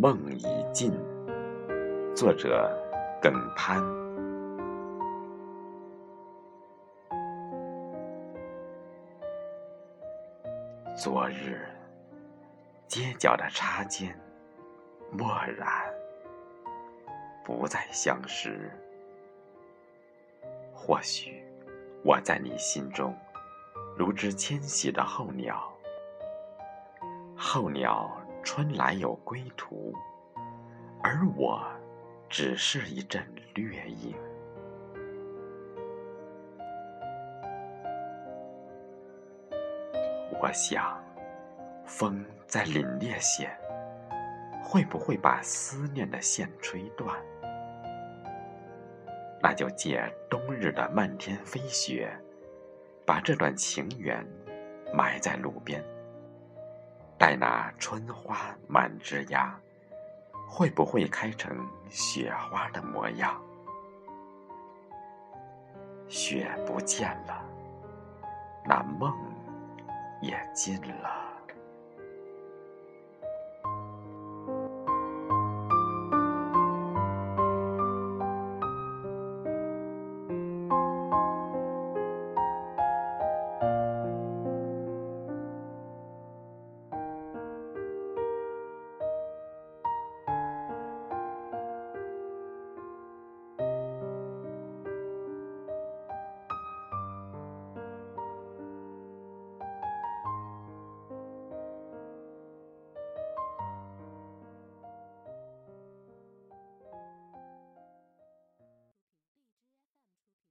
梦已尽。作者：耿潘。昨日街角的插肩，蓦然不再相识。或许我在你心中，如只迁徙的候鸟。候鸟春来有归途，而我只是一阵掠影。我想，风在凛冽些，会不会把思念的线吹断？那就借冬日的漫天飞雪，把这段情缘埋在路边。待那春花满枝桠，会不会开成雪花的模样？雪不见了，那梦也尽了。